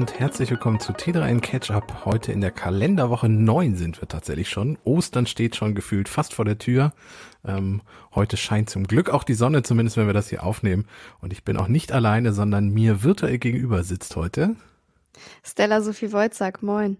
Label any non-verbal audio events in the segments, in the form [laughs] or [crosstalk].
und herzlich willkommen zu T3 in Catch-Up. Heute in der Kalenderwoche 9 sind wir tatsächlich schon. Ostern steht schon gefühlt fast vor der Tür. Ähm, heute scheint zum Glück auch die Sonne, zumindest wenn wir das hier aufnehmen. Und ich bin auch nicht alleine, sondern mir virtuell gegenüber sitzt heute Stella Sophie Wojcik, moin.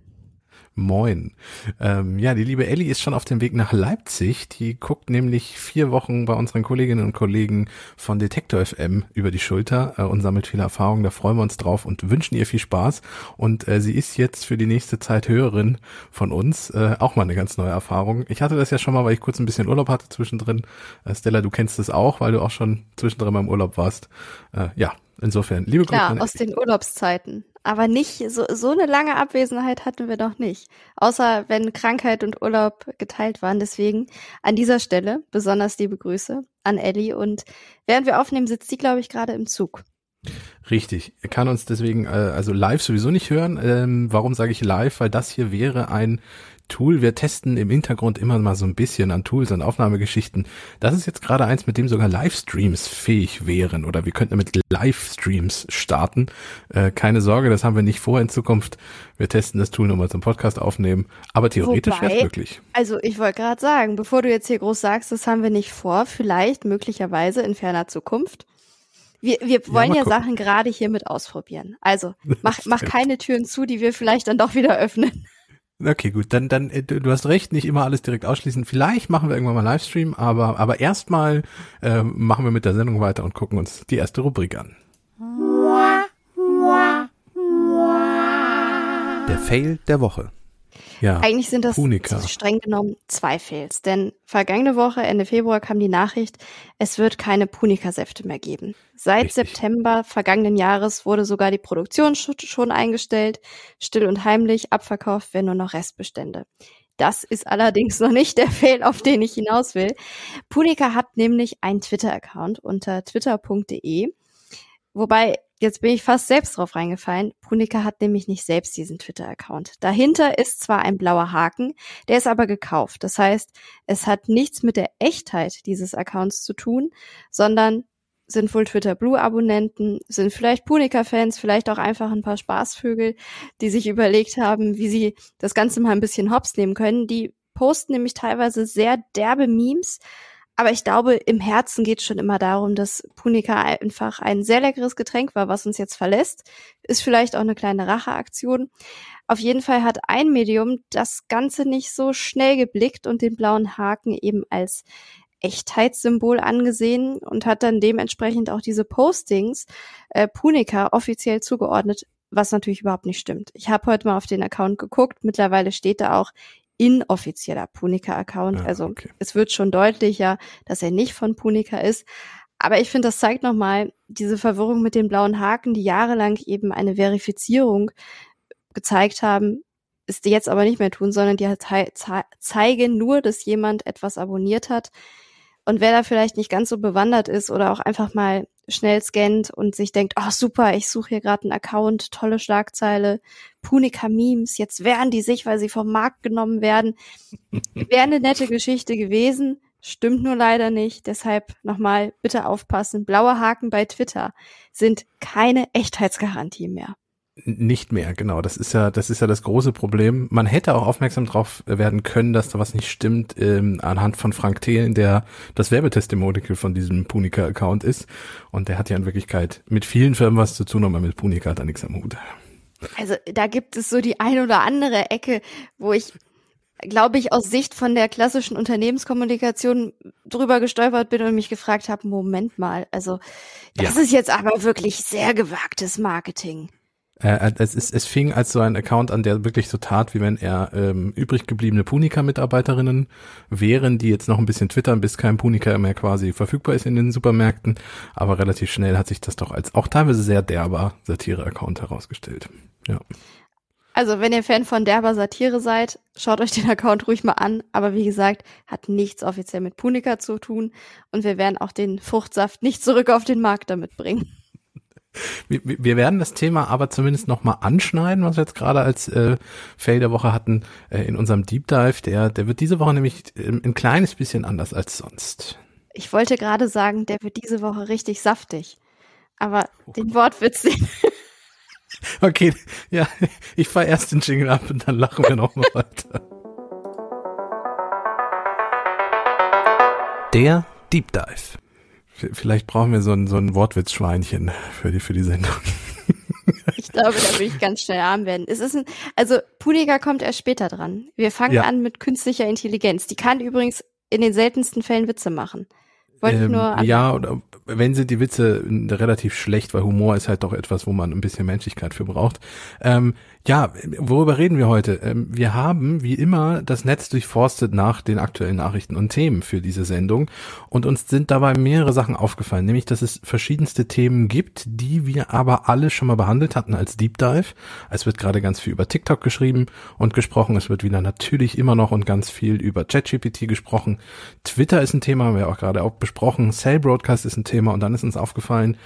Moin. Ähm, ja, die liebe Ellie ist schon auf dem Weg nach Leipzig. Die guckt nämlich vier Wochen bei unseren Kolleginnen und Kollegen von Detektor FM über die Schulter äh, und sammelt viele Erfahrungen. Da freuen wir uns drauf und wünschen ihr viel Spaß. Und äh, sie ist jetzt für die nächste Zeit Hörerin von uns. Äh, auch mal eine ganz neue Erfahrung. Ich hatte das ja schon mal, weil ich kurz ein bisschen Urlaub hatte zwischendrin. Äh, Stella, du kennst es auch, weil du auch schon zwischendrin beim Urlaub warst. Äh, ja, insofern, liebe Grüße. Ja, aus den Urlaubszeiten. Aber nicht, so, so eine lange Abwesenheit hatten wir noch nicht. Außer wenn Krankheit und Urlaub geteilt waren. Deswegen an dieser Stelle besonders liebe Grüße an Ellie. Und während wir aufnehmen, sitzt sie, glaube ich, gerade im Zug. Richtig. Er kann uns deswegen äh, also live sowieso nicht hören. Ähm, warum sage ich live? Weil das hier wäre ein Tool. Wir testen im Hintergrund immer mal so ein bisschen an Tools und Aufnahmegeschichten. Das ist jetzt gerade eins, mit dem sogar Livestreams fähig wären oder wir könnten mit Livestreams starten. Äh, keine Sorge, das haben wir nicht vor in Zukunft. Wir testen das Tool nochmal zum Podcast aufnehmen, aber theoretisch wäre es möglich. Also ich wollte gerade sagen, bevor du jetzt hier groß sagst, das haben wir nicht vor, vielleicht möglicherweise in ferner Zukunft. Wir, wir wollen ja, ja Sachen gerade hiermit ausprobieren. Also [laughs] mach, mach keine Türen zu, die wir vielleicht dann doch wieder öffnen. Okay, gut, dann, dann, äh, du hast recht, nicht immer alles direkt ausschließen. Vielleicht machen wir irgendwann mal Livestream, aber, aber erstmal äh, machen wir mit der Sendung weiter und gucken uns die erste Rubrik an. Der Fail der Woche. Ja, Eigentlich sind das Punika. streng genommen zwei Fails, denn vergangene Woche, Ende Februar, kam die Nachricht, es wird keine Punika-Säfte mehr geben. Seit Richtig. September vergangenen Jahres wurde sogar die Produktion schon eingestellt, still und heimlich, abverkauft werden nur noch Restbestände. Das ist allerdings noch nicht der Fail, auf den ich hinaus will. Punika hat nämlich einen Twitter-Account unter twitter.de, wobei Jetzt bin ich fast selbst drauf reingefallen. Punika hat nämlich nicht selbst diesen Twitter-Account. Dahinter ist zwar ein blauer Haken, der ist aber gekauft. Das heißt, es hat nichts mit der Echtheit dieses Accounts zu tun, sondern sind wohl Twitter Blue Abonnenten, sind vielleicht Punika Fans, vielleicht auch einfach ein paar Spaßvögel, die sich überlegt haben, wie sie das Ganze mal ein bisschen hops nehmen können. Die posten nämlich teilweise sehr derbe Memes, aber ich glaube, im Herzen geht es schon immer darum, dass Punika einfach ein sehr leckeres Getränk war, was uns jetzt verlässt. Ist vielleicht auch eine kleine Racheaktion. Auf jeden Fall hat ein Medium das Ganze nicht so schnell geblickt und den blauen Haken eben als Echtheitssymbol angesehen und hat dann dementsprechend auch diese Postings äh, Punika offiziell zugeordnet, was natürlich überhaupt nicht stimmt. Ich habe heute mal auf den Account geguckt. Mittlerweile steht da auch inoffizieller Punika-Account. Ah, also okay. es wird schon deutlicher, dass er nicht von Punika ist. Aber ich finde, das zeigt nochmal diese Verwirrung mit den blauen Haken, die jahrelang eben eine Verifizierung gezeigt haben, ist die jetzt aber nicht mehr tun, sondern die zeigen nur, dass jemand etwas abonniert hat. Und wer da vielleicht nicht ganz so bewandert ist oder auch einfach mal schnell scannt und sich denkt, oh super, ich suche hier gerade einen Account, tolle Schlagzeile, Punika Memes, jetzt wehren die sich, weil sie vom Markt genommen werden. [laughs] Wäre eine nette Geschichte gewesen, stimmt nur leider nicht. Deshalb nochmal bitte aufpassen. Blaue Haken bei Twitter sind keine Echtheitsgarantie mehr. Nicht mehr, genau. Das ist ja, das ist ja das große Problem. Man hätte auch aufmerksam darauf werden können, dass da was nicht stimmt, ähm, anhand von Frank Thelen, der das Werbetestimonial von diesem Punika-Account ist. Und der hat ja in Wirklichkeit mit vielen Firmen was zu tun, aber mit Punika hat er nichts am Hut. Also da gibt es so die ein oder andere Ecke, wo ich glaube ich, aus Sicht von der klassischen Unternehmenskommunikation drüber gestolpert bin und mich gefragt habe, Moment mal, also das ja. ist jetzt aber wirklich sehr gewagtes Marketing. Äh, es, ist, es fing als so ein Account an, der wirklich so tat, wie wenn er ähm, übrig gebliebene Punika-Mitarbeiterinnen wären, die jetzt noch ein bisschen twittern, bis kein Punika mehr quasi verfügbar ist in den Supermärkten. Aber relativ schnell hat sich das doch als auch teilweise sehr derber Satire-Account herausgestellt. Ja. Also, wenn ihr Fan von derber Satire seid, schaut euch den Account ruhig mal an. Aber wie gesagt, hat nichts offiziell mit Punika zu tun. Und wir werden auch den Fruchtsaft nicht zurück auf den Markt damit bringen. Wir, wir werden das Thema aber zumindest nochmal anschneiden, was wir jetzt gerade als äh, Fail der Woche hatten äh, in unserem Deep Dive. Der, der wird diese Woche nämlich ähm, ein kleines bisschen anders als sonst. Ich wollte gerade sagen, der wird diese Woche richtig saftig. Aber oh. den Wortwitz, den, [laughs] okay, ja, ich fahr erst den Jingle ab und dann lachen wir noch mal [laughs] weiter. Der Deep Dive. Vielleicht brauchen wir so ein, so ein Wortwitzschweinchen für die, für die Sendung. Ich glaube, da will ich ganz schnell arm werden. Es ist ein, also Punika kommt erst später dran. Wir fangen ja. an mit künstlicher Intelligenz. Die kann übrigens in den seltensten Fällen Witze machen. Wollte ähm, ich nur ja, oder wenn sind die Witze relativ schlecht, weil Humor ist halt doch etwas, wo man ein bisschen Menschlichkeit für braucht. Ähm, ja, worüber reden wir heute? Ähm, wir haben wie immer das Netz durchforstet nach den aktuellen Nachrichten und Themen für diese Sendung und uns sind dabei mehrere Sachen aufgefallen, nämlich dass es verschiedenste Themen gibt, die wir aber alle schon mal behandelt hatten als Deep Dive. Es wird gerade ganz viel über TikTok geschrieben und gesprochen. Es wird wieder natürlich immer noch und ganz viel über ChatGPT gesprochen. Twitter ist ein Thema, haben wir auch gerade auch besprochen. Cell Broadcast ist ein Thema und dann ist uns aufgefallen,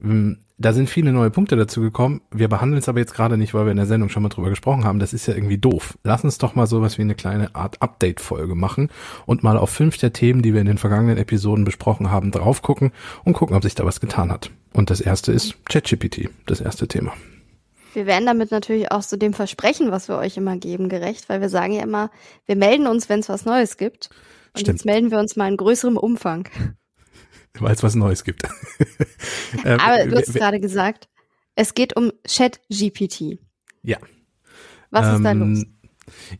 hm, da sind viele neue Punkte dazu gekommen. Wir behandeln es aber jetzt gerade nicht, weil wir in der Sendung schon mal drüber gesprochen haben. Das ist ja irgendwie doof. Lass uns doch mal sowas wie eine kleine Art Update-Folge machen und mal auf fünf der Themen, die wir in den vergangenen Episoden besprochen haben, drauf gucken und gucken, ob sich da was getan hat. Und das erste ist ChatGPT, das erste Thema. Wir werden damit natürlich auch zu dem Versprechen, was wir euch immer geben, gerecht, weil wir sagen ja immer, wir melden uns, wenn es was Neues gibt. Und Stimmt. jetzt melden wir uns mal in größerem Umfang weil es was Neues gibt. [laughs] ähm, Aber du hast gerade gesagt, es geht um Chat-GPT. Ja. Was ist ähm, da los?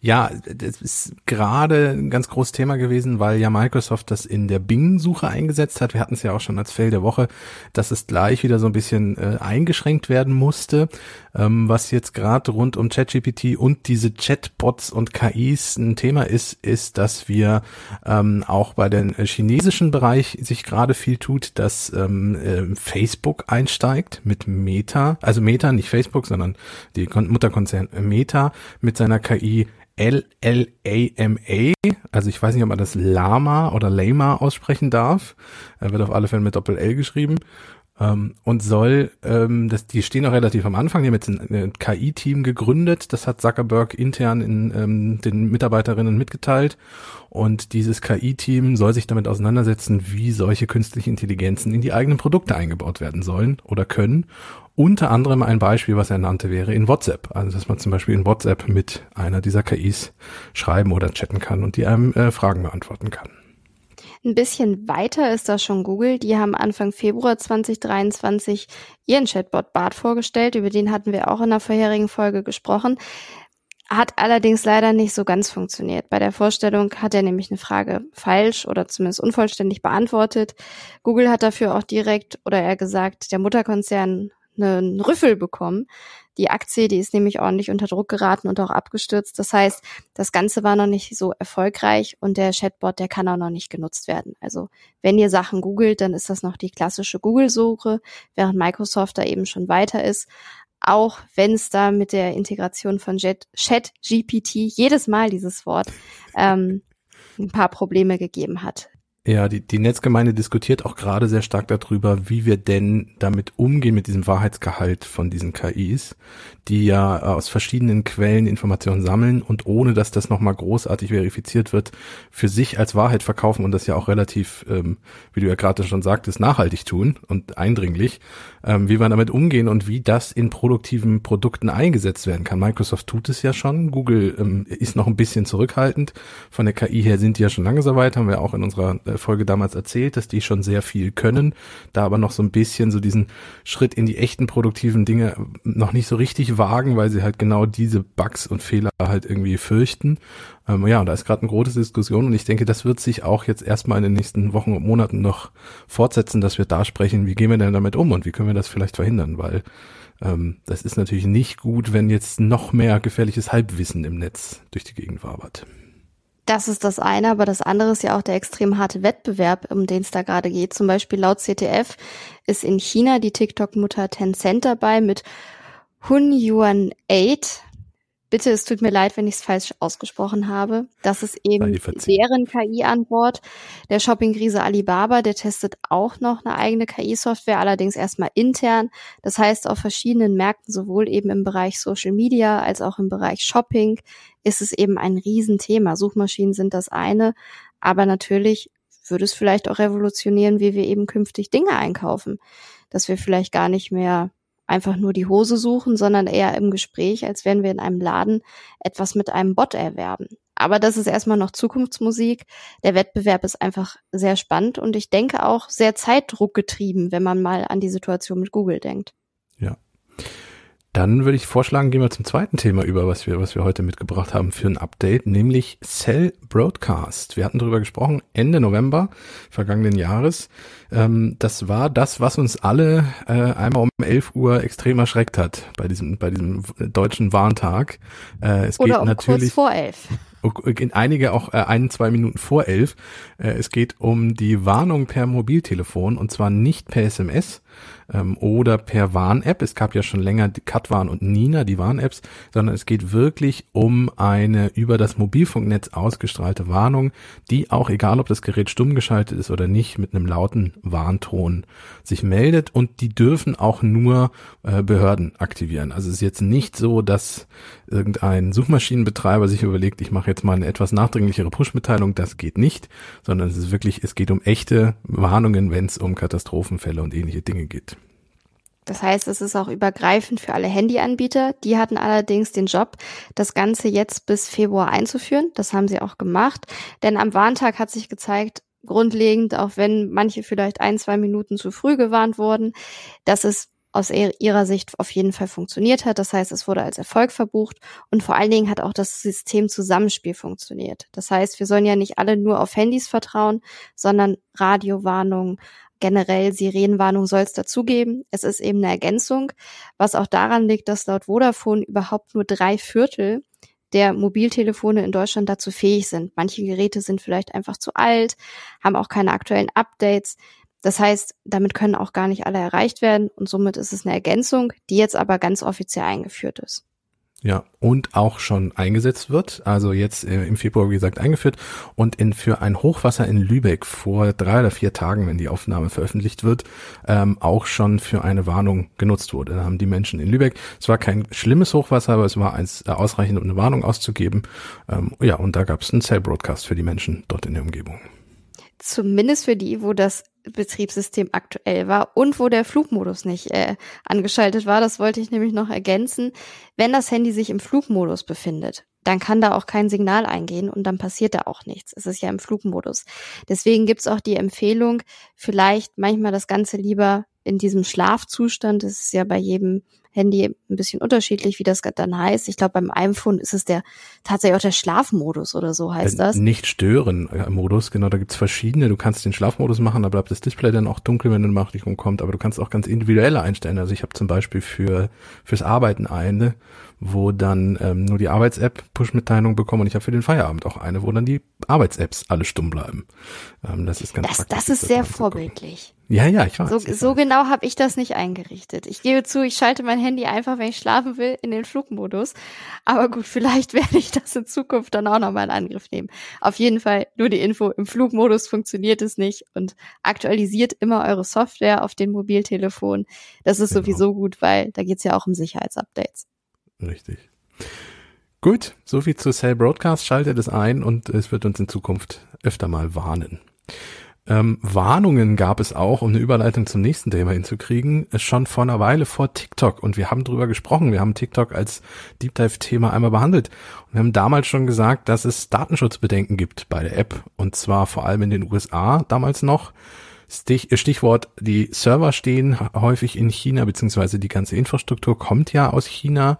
Ja, das ist gerade ein ganz großes Thema gewesen, weil ja Microsoft das in der Bing-Suche eingesetzt hat. Wir hatten es ja auch schon als Fail der Woche, dass es gleich wieder so ein bisschen äh, eingeschränkt werden musste. Ähm, was jetzt gerade rund um ChatGPT und diese Chatbots und KIs ein Thema ist, ist, dass wir ähm, auch bei den chinesischen Bereich sich gerade viel tut, dass ähm, äh, Facebook einsteigt mit Meta, also Meta, nicht Facebook, sondern die Mutterkonzern Meta mit seiner KI L-L-A-M-A, also ich weiß nicht, ob man das Lama oder Lama aussprechen darf, er wird auf alle Fälle mit Doppel-L geschrieben ähm, und soll, ähm, das, die stehen auch relativ am Anfang, die haben jetzt ein, KI-Team gegründet, das hat Zuckerberg intern in ähm, den Mitarbeiterinnen mitgeteilt und dieses KI-Team soll sich damit auseinandersetzen, wie solche künstlichen Intelligenzen in die eigenen Produkte eingebaut werden sollen oder können. Unter anderem ein Beispiel, was er nannte, wäre in WhatsApp. Also, dass man zum Beispiel in WhatsApp mit einer dieser KIs schreiben oder chatten kann und die einem äh, Fragen beantworten kann. Ein bisschen weiter ist das schon Google. Die haben Anfang Februar 2023 ihren Chatbot Bart vorgestellt. Über den hatten wir auch in der vorherigen Folge gesprochen. Hat allerdings leider nicht so ganz funktioniert. Bei der Vorstellung hat er nämlich eine Frage falsch oder zumindest unvollständig beantwortet. Google hat dafür auch direkt oder eher gesagt, der Mutterkonzern einen Rüffel bekommen. Die Aktie, die ist nämlich ordentlich unter Druck geraten und auch abgestürzt. Das heißt, das Ganze war noch nicht so erfolgreich und der Chatbot, der kann auch noch nicht genutzt werden. Also wenn ihr Sachen googelt, dann ist das noch die klassische Google-Suche, während Microsoft da eben schon weiter ist. Auch wenn es da mit der Integration von Chat-GPT, jedes Mal dieses Wort, ähm, ein paar Probleme gegeben hat. Ja, die, die Netzgemeinde diskutiert auch gerade sehr stark darüber, wie wir denn damit umgehen mit diesem Wahrheitsgehalt von diesen KIs, die ja aus verschiedenen Quellen Informationen sammeln und ohne dass das nochmal großartig verifiziert wird, für sich als Wahrheit verkaufen und das ja auch relativ, ähm, wie du ja gerade schon sagtest, nachhaltig tun und eindringlich, ähm, wie wir damit umgehen und wie das in produktiven Produkten eingesetzt werden kann. Microsoft tut es ja schon, Google ähm, ist noch ein bisschen zurückhaltend. Von der KI her sind die ja schon lange so weit, haben wir auch in unserer äh, Folge damals erzählt, dass die schon sehr viel können, da aber noch so ein bisschen so diesen Schritt in die echten produktiven Dinge noch nicht so richtig wagen, weil sie halt genau diese Bugs und Fehler halt irgendwie fürchten. Ähm, ja, und da ist gerade eine große Diskussion und ich denke, das wird sich auch jetzt erstmal in den nächsten Wochen und Monaten noch fortsetzen, dass wir da sprechen, wie gehen wir denn damit um und wie können wir das vielleicht verhindern, weil ähm, das ist natürlich nicht gut, wenn jetzt noch mehr gefährliches Halbwissen im Netz durch die Gegend wabert. Das ist das eine, aber das andere ist ja auch der extrem harte Wettbewerb, um den es da gerade geht. Zum Beispiel laut CTF ist in China die TikTok-Mutter Tencent dabei mit Hun Yuan 8. Bitte, es tut mir leid, wenn ich es falsch ausgesprochen habe. Das ist eben deren KI-Antwort. Der Shopping-Riese Alibaba, der testet auch noch eine eigene KI-Software, allerdings erstmal intern. Das heißt, auf verschiedenen Märkten, sowohl eben im Bereich Social Media als auch im Bereich Shopping, ist es eben ein Riesenthema. Suchmaschinen sind das eine, aber natürlich würde es vielleicht auch revolutionieren, wie wir eben künftig Dinge einkaufen. Dass wir vielleicht gar nicht mehr einfach nur die Hose suchen, sondern eher im Gespräch, als wenn wir in einem Laden etwas mit einem Bot erwerben. Aber das ist erstmal noch Zukunftsmusik. Der Wettbewerb ist einfach sehr spannend und ich denke auch sehr zeitdruckgetrieben, wenn man mal an die Situation mit Google denkt. Ja. Dann würde ich vorschlagen, gehen wir zum zweiten Thema über, was wir, was wir heute mitgebracht haben für ein Update, nämlich Cell Broadcast. Wir hatten darüber gesprochen Ende November vergangenen Jahres. Ähm, das war das, was uns alle äh, einmal um 11 Uhr extrem erschreckt hat bei diesem, bei diesem deutschen Warntag. Äh, es Oder geht um natürlich kurz vor elf [laughs] in einige auch äh, ein, zwei Minuten vor elf. Äh, es geht um die Warnung per Mobiltelefon und zwar nicht per SMS, ähm, oder per Warn-App. Es gab ja schon länger die Katwarn und Nina, die Warn-Apps, sondern es geht wirklich um eine über das Mobilfunknetz ausgestrahlte Warnung, die auch, egal ob das Gerät stumm geschaltet ist oder nicht, mit einem lauten Warnton sich meldet und die dürfen auch nur äh, Behörden aktivieren. Also es ist jetzt nicht so, dass irgendein Suchmaschinenbetreiber sich überlegt, ich mache jetzt mal eine etwas nachdringlichere Push-Mitteilung, das geht nicht, sondern es ist wirklich, es geht um echte Warnungen, wenn es um Katastrophenfälle und ähnliche Dinge geht. Das heißt, es ist auch übergreifend für alle Handyanbieter. Die hatten allerdings den Job, das Ganze jetzt bis Februar einzuführen. Das haben sie auch gemacht. Denn am Warntag hat sich gezeigt, grundlegend, auch wenn manche vielleicht ein, zwei Minuten zu früh gewarnt wurden, dass es aus ihrer Sicht auf jeden Fall funktioniert hat. Das heißt, es wurde als Erfolg verbucht und vor allen Dingen hat auch das System Zusammenspiel funktioniert. Das heißt, wir sollen ja nicht alle nur auf Handys vertrauen, sondern Radiowarnungen, generell Sirenenwarnung soll es dazugeben. Es ist eben eine Ergänzung, was auch daran liegt, dass laut Vodafone überhaupt nur drei Viertel der Mobiltelefone in Deutschland dazu fähig sind. Manche Geräte sind vielleicht einfach zu alt, haben auch keine aktuellen Updates. Das heißt, damit können auch gar nicht alle erreicht werden und somit ist es eine Ergänzung, die jetzt aber ganz offiziell eingeführt ist. Ja, und auch schon eingesetzt wird, also jetzt äh, im Februar, wie gesagt, eingeführt und in, für ein Hochwasser in Lübeck vor drei oder vier Tagen, wenn die Aufnahme veröffentlicht wird, ähm, auch schon für eine Warnung genutzt wurde. Da haben die Menschen in Lübeck, es war kein schlimmes Hochwasser, aber es war eins äh, ausreichend, um eine Warnung auszugeben. Ähm, ja, und da gab es einen Cell-Broadcast für die Menschen dort in der Umgebung. Zumindest für die, wo das Betriebssystem aktuell war und wo der Flugmodus nicht äh, angeschaltet war. Das wollte ich nämlich noch ergänzen. Wenn das Handy sich im Flugmodus befindet, dann kann da auch kein Signal eingehen und dann passiert da auch nichts. Es ist ja im Flugmodus. Deswegen gibt's auch die Empfehlung, vielleicht manchmal das Ganze lieber in diesem Schlafzustand. Das ist ja bei jedem Handy ein bisschen unterschiedlich, wie das dann heißt. Ich glaube, beim iPhone ist es der tatsächlich auch der Schlafmodus oder so heißt das. Nicht stören äh, Modus, genau, da gibt's verschiedene. Du kannst den Schlafmodus machen, da bleibt das Display dann auch dunkel, wenn eine Nachricht kommt, aber du kannst auch ganz individuelle einstellen. Also ich habe zum Beispiel für fürs Arbeiten eine, wo dann ähm, nur die Arbeits-App Push-Mitteilung bekommen und ich habe für den Feierabend auch eine, wo dann die Arbeits-Apps alle stumm bleiben. Ähm, das ist ganz Das, das ist sehr vorbildlich. Ja, ja, ich weiß. So, ich so genau habe ich das nicht eingerichtet. Ich gebe zu, ich schalte mein Handy einfach, wenn ich schlafen will, in den Flugmodus. Aber gut, [laughs] vielleicht werde ich das in Zukunft dann auch nochmal in Angriff nehmen. Auf jeden Fall nur die Info, im Flugmodus funktioniert es nicht und aktualisiert immer eure Software auf den Mobiltelefon. Das ist genau. sowieso gut, weil da geht's ja auch um Sicherheitsupdates. Richtig. Gut, soviel zu Cell Broadcast. Schaltet es ein und es wird uns in Zukunft öfter mal warnen. Ähm, Warnungen gab es auch, um eine Überleitung zum nächsten Thema hinzukriegen, schon vor einer Weile vor TikTok. Und wir haben drüber gesprochen. Wir haben TikTok als Deep Dive-Thema einmal behandelt. Und wir haben damals schon gesagt, dass es Datenschutzbedenken gibt bei der App. Und zwar vor allem in den USA damals noch. Stich, Stichwort, die Server stehen häufig in China, beziehungsweise die ganze Infrastruktur kommt ja aus China.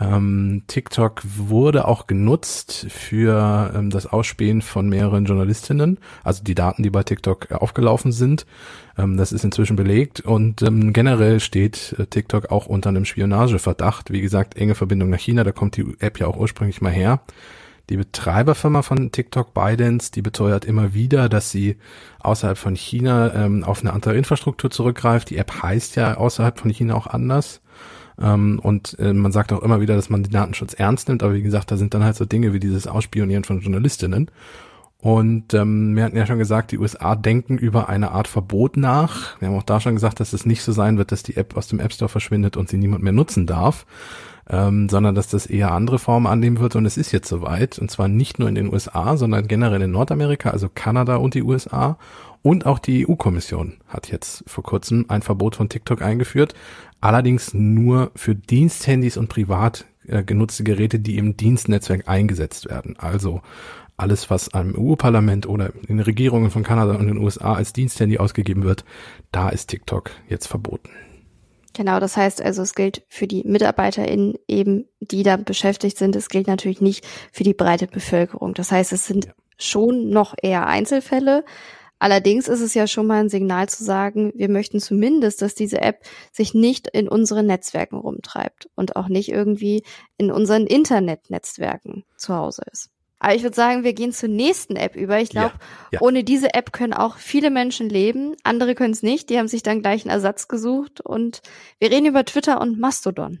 Ähm, TikTok wurde auch genutzt für ähm, das Ausspähen von mehreren Journalistinnen, also die Daten, die bei TikTok äh, aufgelaufen sind. Ähm, das ist inzwischen belegt und ähm, generell steht äh, TikTok auch unter einem Spionageverdacht. Wie gesagt, enge Verbindung nach China, da kommt die App ja auch ursprünglich mal her. Die Betreiberfirma von TikTok, ByteDance, die beteuert immer wieder, dass sie außerhalb von China ähm, auf eine andere Infrastruktur zurückgreift. Die App heißt ja außerhalb von China auch anders. Ähm, und äh, man sagt auch immer wieder, dass man den Datenschutz ernst nimmt, aber wie gesagt, da sind dann halt so Dinge wie dieses Ausspionieren von Journalistinnen. Und ähm, wir hatten ja schon gesagt, die USA denken über eine Art Verbot nach. Wir haben auch da schon gesagt, dass es nicht so sein wird, dass die App aus dem App Store verschwindet und sie niemand mehr nutzen darf, ähm, sondern dass das eher andere Formen annehmen wird. Und es ist jetzt soweit. Und zwar nicht nur in den USA, sondern generell in Nordamerika, also Kanada und die USA. Und auch die EU-Kommission hat jetzt vor kurzem ein Verbot von TikTok eingeführt. Allerdings nur für Diensthandys und privat äh, genutzte Geräte, die im Dienstnetzwerk eingesetzt werden. Also alles, was am EU-Parlament oder in Regierungen von Kanada und den USA als Diensthandy ausgegeben wird, da ist TikTok jetzt verboten. Genau, das heißt also, es gilt für die MitarbeiterInnen eben, die da beschäftigt sind. Es gilt natürlich nicht für die breite Bevölkerung. Das heißt, es sind ja. schon noch eher Einzelfälle. Allerdings ist es ja schon mal ein Signal zu sagen, wir möchten zumindest, dass diese App sich nicht in unseren Netzwerken rumtreibt und auch nicht irgendwie in unseren Internetnetzwerken zu Hause ist. Aber ich würde sagen, wir gehen zur nächsten App über. Ich glaube, ja, ja. ohne diese App können auch viele Menschen leben. Andere können es nicht. Die haben sich dann gleich einen Ersatz gesucht. Und wir reden über Twitter und Mastodon.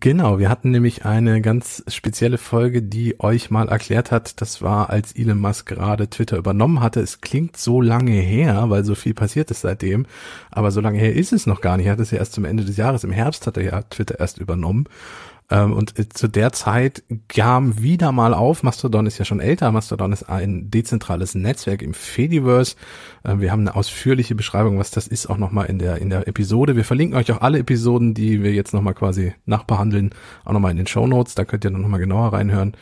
Genau, wir hatten nämlich eine ganz spezielle Folge, die euch mal erklärt hat, das war, als Elon Musk gerade Twitter übernommen hatte. Es klingt so lange her, weil so viel passiert ist seitdem, aber so lange her ist es noch gar nicht. Er hat es ja erst zum Ende des Jahres, im Herbst hat er ja Twitter erst übernommen. Ähm, und äh, zu der Zeit kam wieder mal auf, Mastodon ist ja schon älter, Mastodon ist ein dezentrales Netzwerk im Fediverse. Ähm, wir haben eine ausführliche Beschreibung, was das ist, auch nochmal in der, in der Episode. Wir verlinken euch auch alle Episoden, die wir jetzt nochmal quasi nachbehandeln, auch nochmal in den Show Notes, da könnt ihr nochmal genauer reinhören.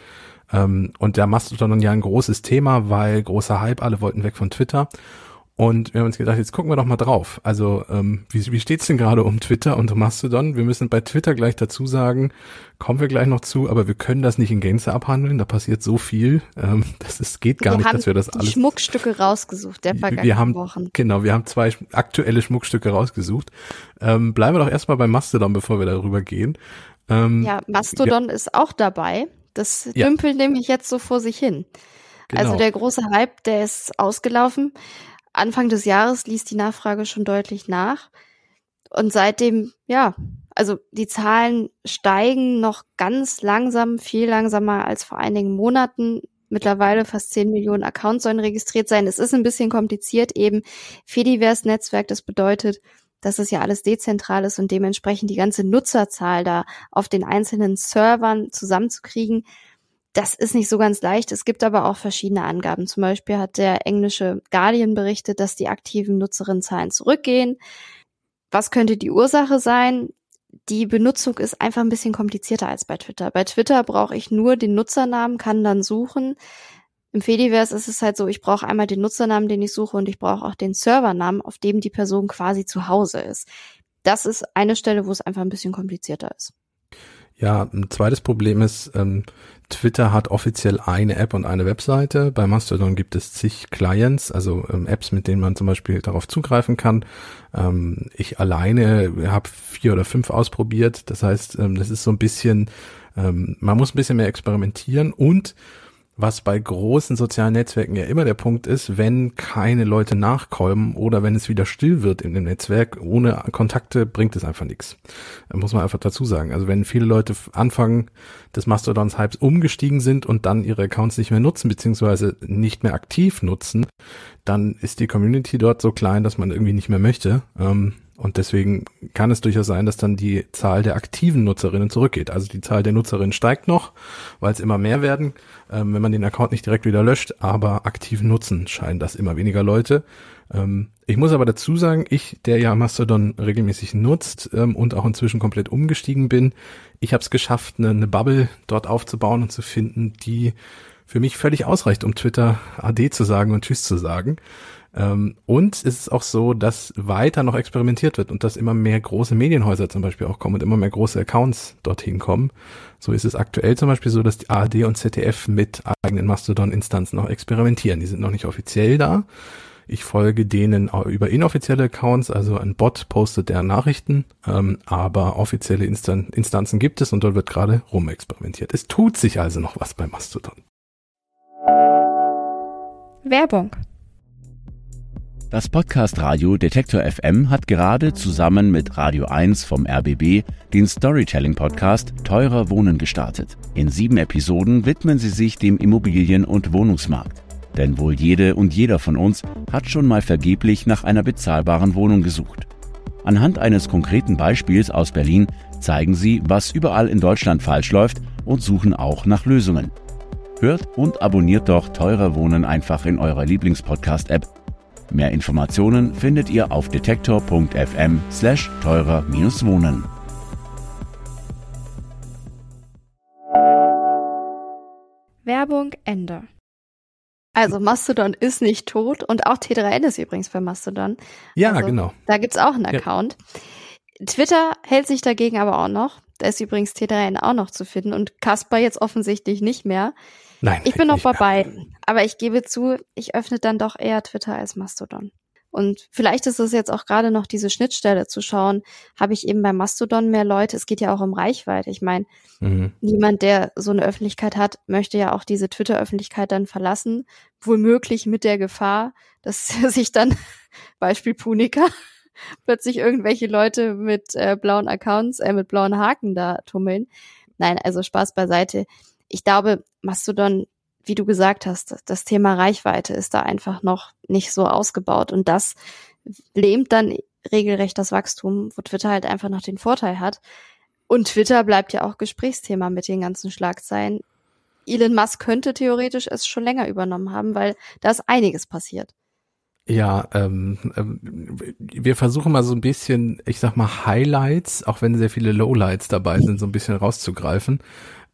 Ähm, und der Mastodon ja ein großes Thema, weil großer Hype, alle wollten weg von Twitter. Und wir haben uns gedacht, jetzt gucken wir doch mal drauf. Also ähm, wie, wie steht's denn gerade um Twitter und um Mastodon? Wir müssen bei Twitter gleich dazu sagen, kommen wir gleich noch zu, aber wir können das nicht in Gänze abhandeln. Da passiert so viel, ähm, dass es geht gar wir nicht, dass wir das alles. Schmuckstücke rausgesucht der vergangenen wir haben, Wochen. Genau, wir haben zwei aktuelle Schmuckstücke rausgesucht. Ähm, bleiben wir doch erstmal bei Mastodon, bevor wir darüber gehen. Ähm, ja, Mastodon ja. ist auch dabei. Das ja. dümpelt nämlich jetzt so vor sich hin. Also genau. Also der große Hype, der ist ausgelaufen. Anfang des Jahres ließ die Nachfrage schon deutlich nach. Und seitdem, ja, also die Zahlen steigen noch ganz langsam, viel langsamer als vor einigen Monaten. Mittlerweile fast 10 Millionen Accounts sollen registriert sein. Es ist ein bisschen kompliziert eben. Fediverse-Netzwerk, das bedeutet, dass es ja alles dezentral ist und dementsprechend die ganze Nutzerzahl da auf den einzelnen Servern zusammenzukriegen. Das ist nicht so ganz leicht. Es gibt aber auch verschiedene Angaben. Zum Beispiel hat der englische Guardian berichtet, dass die aktiven Nutzerinnenzahlen zurückgehen. Was könnte die Ursache sein? Die Benutzung ist einfach ein bisschen komplizierter als bei Twitter. Bei Twitter brauche ich nur den Nutzernamen, kann dann suchen. Im Fediverse ist es halt so, ich brauche einmal den Nutzernamen, den ich suche und ich brauche auch den Servernamen, auf dem die Person quasi zu Hause ist. Das ist eine Stelle, wo es einfach ein bisschen komplizierter ist. Ja, ein zweites Problem ist, ähm, Twitter hat offiziell eine App und eine Webseite. Bei Mastodon gibt es zig Clients, also ähm, Apps, mit denen man zum Beispiel darauf zugreifen kann. Ähm, ich alleine habe vier oder fünf ausprobiert. Das heißt, ähm, das ist so ein bisschen, ähm, man muss ein bisschen mehr experimentieren und was bei großen sozialen Netzwerken ja immer der Punkt ist, wenn keine Leute nachkommen oder wenn es wieder still wird in dem Netzwerk, ohne Kontakte bringt es einfach nichts. Muss man einfach dazu sagen. Also wenn viele Leute Anfang des Mastodons Hypes umgestiegen sind und dann ihre Accounts nicht mehr nutzen, beziehungsweise nicht mehr aktiv nutzen, dann ist die Community dort so klein, dass man irgendwie nicht mehr möchte. Ähm, und deswegen kann es durchaus sein, dass dann die Zahl der aktiven Nutzerinnen zurückgeht. Also die Zahl der Nutzerinnen steigt noch, weil es immer mehr werden, ähm, wenn man den Account nicht direkt wieder löscht, aber aktiv nutzen scheinen das immer weniger Leute. Ähm, ich muss aber dazu sagen, ich, der ja Mastodon regelmäßig nutzt ähm, und auch inzwischen komplett umgestiegen bin, ich habe es geschafft, eine, eine Bubble dort aufzubauen und zu finden, die für mich völlig ausreicht, um Twitter AD zu sagen und Tschüss zu sagen. Ähm, und es ist auch so, dass weiter noch experimentiert wird und dass immer mehr große Medienhäuser zum Beispiel auch kommen und immer mehr große Accounts dorthin kommen. So ist es aktuell zum Beispiel so, dass die ARD und ZDF mit eigenen Mastodon-Instanzen noch experimentieren. Die sind noch nicht offiziell da. Ich folge denen über inoffizielle Accounts, also ein Bot postet deren Nachrichten, ähm, aber offizielle Instan Instanzen gibt es und dort wird gerade rumexperimentiert. Es tut sich also noch was bei Mastodon. Werbung das Podcast Radio Detektor FM hat gerade zusammen mit Radio 1 vom RBB den Storytelling Podcast Teurer Wohnen gestartet. In sieben Episoden widmen sie sich dem Immobilien- und Wohnungsmarkt. Denn wohl jede und jeder von uns hat schon mal vergeblich nach einer bezahlbaren Wohnung gesucht. Anhand eines konkreten Beispiels aus Berlin zeigen sie, was überall in Deutschland falsch läuft und suchen auch nach Lösungen. Hört und abonniert doch Teurer Wohnen einfach in eurer Lieblingspodcast-App. Mehr Informationen findet ihr auf detektor.fm slash teurer-wohnen. Werbung Ende. Also Mastodon ist nicht tot und auch T3N ist übrigens bei Mastodon. Ja, also, genau. Da gibt's auch einen Account. Ja. Twitter hält sich dagegen aber auch noch. Da ist übrigens T3N auch noch zu finden und Casper jetzt offensichtlich nicht mehr. Nein. Ich bin noch bei beiden. Aber ich gebe zu, ich öffne dann doch eher Twitter als Mastodon. Und vielleicht ist es jetzt auch gerade noch diese Schnittstelle zu schauen, habe ich eben bei Mastodon mehr Leute, es geht ja auch um Reichweite. Ich meine, mhm. niemand, der so eine Öffentlichkeit hat, möchte ja auch diese Twitter-Öffentlichkeit dann verlassen, womöglich mit der Gefahr, dass [laughs] sich dann, Beispiel Punika, plötzlich irgendwelche Leute mit äh, blauen Accounts, äh, mit blauen Haken da tummeln. Nein, also Spaß beiseite. Ich glaube, Mastodon wie du gesagt hast, das Thema Reichweite ist da einfach noch nicht so ausgebaut und das lähmt dann regelrecht das Wachstum, wo Twitter halt einfach noch den Vorteil hat. Und Twitter bleibt ja auch Gesprächsthema mit den ganzen Schlagzeilen. Elon Musk könnte theoretisch es schon länger übernommen haben, weil da ist einiges passiert. Ja, ähm, ähm, wir versuchen mal so ein bisschen, ich sag mal, Highlights, auch wenn sehr viele Lowlights dabei sind, so ein bisschen rauszugreifen.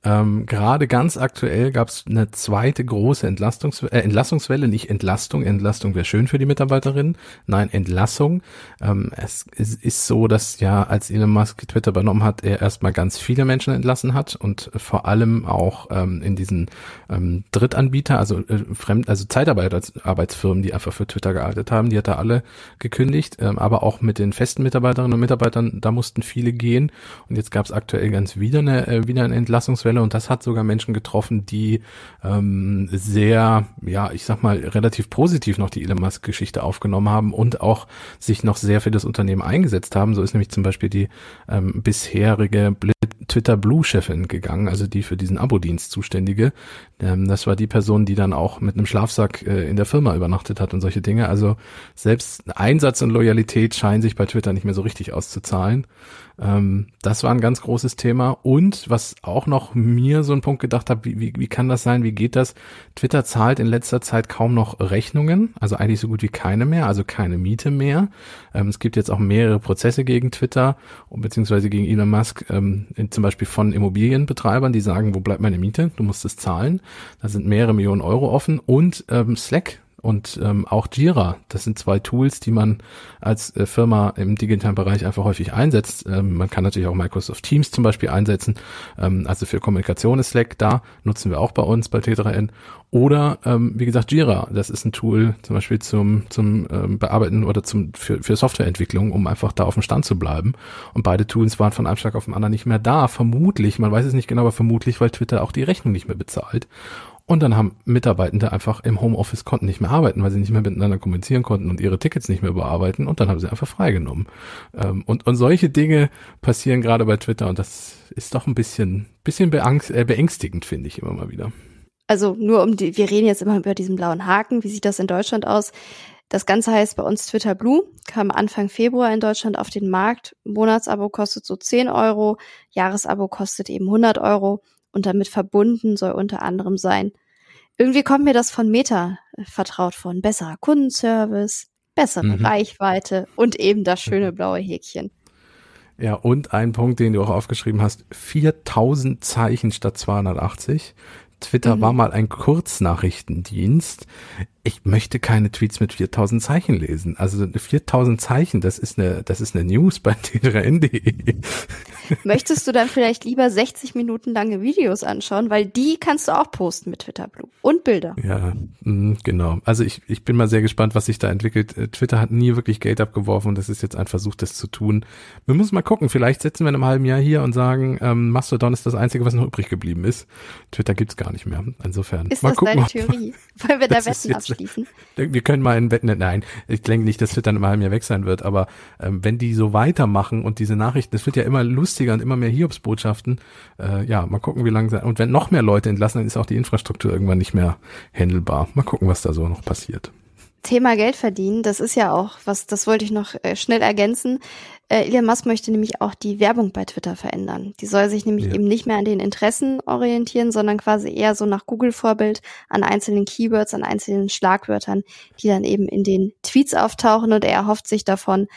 Ähm, Gerade ganz aktuell gab es eine zweite große Entlastungs äh, Entlassungswelle, nicht Entlastung. Entlastung wäre schön für die Mitarbeiterinnen. Nein, Entlassung. Ähm, es, es, ist so, dass ja, als Elon Musk Twitter übernommen hat, er erstmal ganz viele Menschen entlassen hat und vor allem auch ähm, in diesen ähm, Drittanbieter, also äh, Fremd, also Zeitarbeitsfirmen, die einfach für Twitter gearbeitet haben, die hat er alle gekündigt, ähm, aber auch mit den festen Mitarbeiterinnen und Mitarbeitern, da mussten viele gehen. Und jetzt gab es aktuell ganz wieder eine, äh, wieder eine Entlassungswelle Welle und das hat sogar Menschen getroffen, die ähm, sehr, ja, ich sag mal, relativ positiv noch die Elon Musk-Geschichte aufgenommen haben und auch sich noch sehr für das Unternehmen eingesetzt haben. So ist nämlich zum Beispiel die ähm, bisherige Twitter Blue-Chefin gegangen, also die für diesen Abo-Dienst zuständige. Ähm, das war die Person, die dann auch mit einem Schlafsack äh, in der Firma übernachtet hat und solche Dinge. Also selbst Einsatz und Loyalität scheinen sich bei Twitter nicht mehr so richtig auszuzahlen. Ähm, das war ein ganz großes Thema. Und was auch noch mir so ein Punkt gedacht habe, wie, wie, wie kann das sein, wie geht das? Twitter zahlt in letzter Zeit kaum noch Rechnungen, also eigentlich so gut wie keine mehr, also keine Miete mehr. Ähm, es gibt jetzt auch mehrere Prozesse gegen Twitter, beziehungsweise gegen Elon Musk, ähm, zum Beispiel von Immobilienbetreibern, die sagen, wo bleibt meine Miete? Du musst es zahlen. Da sind mehrere Millionen Euro offen. Und ähm, Slack und ähm, auch Jira. Das sind zwei Tools, die man als äh, Firma im digitalen Bereich einfach häufig einsetzt. Ähm, man kann natürlich auch Microsoft Teams zum Beispiel einsetzen. Ähm, also für Kommunikation ist Slack da, nutzen wir auch bei uns bei T3N. Oder ähm, wie gesagt Jira, das ist ein Tool zum Beispiel zum zum ähm, Bearbeiten oder zum für, für Softwareentwicklung, um einfach da auf dem Stand zu bleiben. Und beide Tools waren von einem Schlag auf den anderen nicht mehr da. Vermutlich, man weiß es nicht genau, aber vermutlich, weil Twitter auch die Rechnung nicht mehr bezahlt. Und dann haben Mitarbeitende einfach im Homeoffice konnten nicht mehr arbeiten, weil sie nicht mehr miteinander kommunizieren konnten und ihre Tickets nicht mehr bearbeiten. Und dann haben sie einfach freigenommen. Ähm, und, und solche Dinge passieren gerade bei Twitter und das ist doch ein bisschen, bisschen beangst, äh, beängstigend, finde ich immer mal wieder. Also nur um die, wir reden jetzt immer über diesen blauen Haken. Wie sieht das in Deutschland aus? Das Ganze heißt bei uns Twitter Blue, kam Anfang Februar in Deutschland auf den Markt. Monatsabo kostet so 10 Euro, Jahresabo kostet eben 100 Euro und damit verbunden soll unter anderem sein. Irgendwie kommt mir das von Meta äh, vertraut von besserer Kundenservice, bessere mhm. Reichweite und eben das schöne blaue Häkchen. Ja, und ein Punkt, den du auch aufgeschrieben hast, 4000 Zeichen statt 280. Twitter mhm. war mal ein Kurznachrichtendienst ich möchte keine Tweets mit 4000 Zeichen lesen. Also 4000 Zeichen, das ist eine, das ist eine News bei [laughs] t3n.de. Möchtest du dann vielleicht lieber 60 Minuten lange Videos anschauen, weil die kannst du auch posten mit Twitter Blue und Bilder. Ja, mm, genau. Also ich, ich bin mal sehr gespannt, was sich da entwickelt. Äh, Twitter hat nie wirklich Geld abgeworfen und das ist jetzt ein Versuch, das zu tun. Wir müssen mal gucken. Vielleicht sitzen wir in einem halben Jahr hier und sagen, ähm, Mastodon ist das Einzige, was noch übrig geblieben ist. Twitter gibt's gar nicht mehr. Insofern. Ist mal das gucken, deine Theorie? [laughs] Wollen wir da Wetten abschließen? Schließen. Wir können mal in Wetten, nein, ich denke nicht, dass Twitter in einem halben Jahr weg sein wird, aber ähm, wenn die so weitermachen und diese Nachrichten, das wird ja immer lustiger und immer mehr Hiobsbotschaften, äh, ja, mal gucken, wie lange, und wenn noch mehr Leute entlassen, dann ist auch die Infrastruktur irgendwann nicht mehr händelbar. Mal gucken, was da so noch passiert. Thema Geld verdienen, das ist ja auch was, das wollte ich noch äh, schnell ergänzen. Äh, Elon Musk möchte nämlich auch die Werbung bei Twitter verändern. Die soll sich nämlich ja. eben nicht mehr an den Interessen orientieren, sondern quasi eher so nach Google-Vorbild an einzelnen Keywords, an einzelnen Schlagwörtern, die dann eben in den Tweets auftauchen und er erhofft sich davon,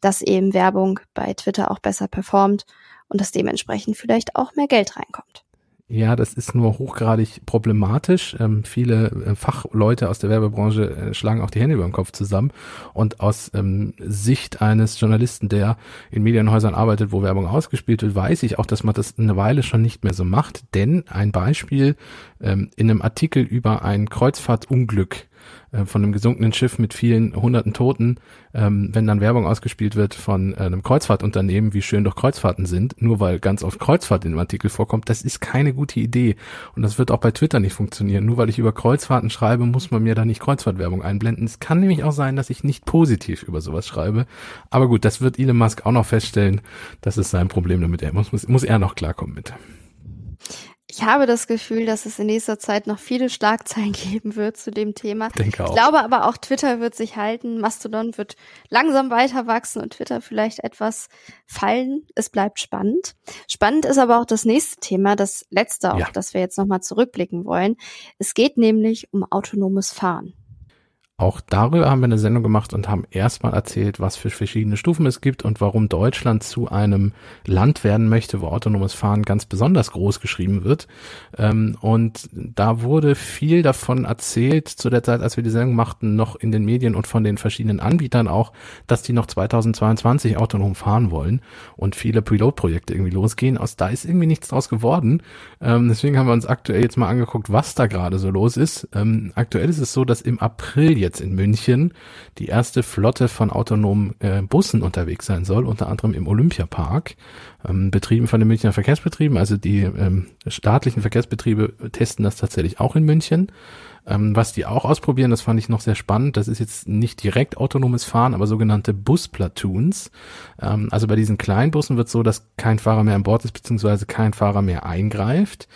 dass eben Werbung bei Twitter auch besser performt und dass dementsprechend vielleicht auch mehr Geld reinkommt. Ja, das ist nur hochgradig problematisch. Ähm, viele äh, Fachleute aus der Werbebranche äh, schlagen auch die Hände über den Kopf zusammen. Und aus ähm, Sicht eines Journalisten, der in Medienhäusern arbeitet, wo Werbung ausgespielt wird, weiß ich auch, dass man das eine Weile schon nicht mehr so macht. Denn ein Beispiel ähm, in einem Artikel über ein Kreuzfahrtunglück äh, von einem gesunkenen Schiff mit vielen hunderten Toten, ähm, wenn dann Werbung ausgespielt wird von äh, einem Kreuzfahrtunternehmen, wie schön doch Kreuzfahrten sind, nur weil ganz oft Kreuzfahrt in dem Artikel vorkommt, das ist keine gute Idee. Und das wird auch bei Twitter nicht funktionieren. Nur weil ich über Kreuzfahrten schreibe, muss man mir da nicht Kreuzfahrtwerbung einblenden. Es kann nämlich auch sein, dass ich nicht positiv über sowas schreibe. Aber gut, das wird Elon Musk auch noch feststellen. Das ist sein Problem damit. Er muss, muss, muss er noch klarkommen mit. Ich habe das Gefühl, dass es in nächster Zeit noch viele Schlagzeilen [laughs] geben wird zu dem Thema. Denke auch. Ich glaube aber auch Twitter wird sich halten, Mastodon wird langsam weiter wachsen und Twitter vielleicht etwas fallen. Es bleibt spannend. Spannend ist aber auch das nächste Thema, das letzte, auf ja. das wir jetzt nochmal zurückblicken wollen. Es geht nämlich um autonomes Fahren. Auch darüber haben wir eine Sendung gemacht und haben erstmal erzählt, was für verschiedene Stufen es gibt und warum Deutschland zu einem Land werden möchte, wo autonomes Fahren ganz besonders groß geschrieben wird. Ähm, und da wurde viel davon erzählt, zu der Zeit, als wir die Sendung machten, noch in den Medien und von den verschiedenen Anbietern auch, dass die noch 2022 autonom fahren wollen und viele Pilotprojekte irgendwie losgehen. Aus da ist irgendwie nichts draus geworden. Ähm, deswegen haben wir uns aktuell jetzt mal angeguckt, was da gerade so los ist. Ähm, aktuell ist es so, dass im April jetzt in München die erste Flotte von autonomen äh, Bussen unterwegs sein soll, unter anderem im Olympiapark, ähm, betrieben von den Münchner Verkehrsbetrieben. Also die ähm, staatlichen Verkehrsbetriebe testen das tatsächlich auch in München. Ähm, was die auch ausprobieren, das fand ich noch sehr spannend. Das ist jetzt nicht direkt autonomes Fahren, aber sogenannte Busplatoons. Ähm, also bei diesen kleinen Bussen wird so, dass kein Fahrer mehr an Bord ist, beziehungsweise kein Fahrer mehr eingreift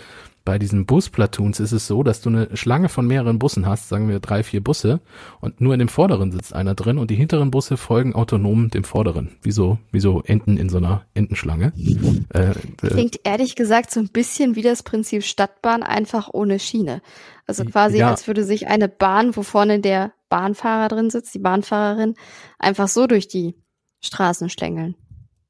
bei diesen Busplatoons ist es so, dass du eine Schlange von mehreren Bussen hast, sagen wir drei, vier Busse, und nur in dem vorderen sitzt einer drin und die hinteren Busse folgen autonom dem vorderen. Wie so, wie so Enten in so einer Entenschlange. [laughs] Äh, äh, Klingt ehrlich gesagt so ein bisschen wie das Prinzip Stadtbahn, einfach ohne Schiene. Also quasi, ja. als würde sich eine Bahn, wo vorne der Bahnfahrer drin sitzt, die Bahnfahrerin, einfach so durch die Straßen schlängeln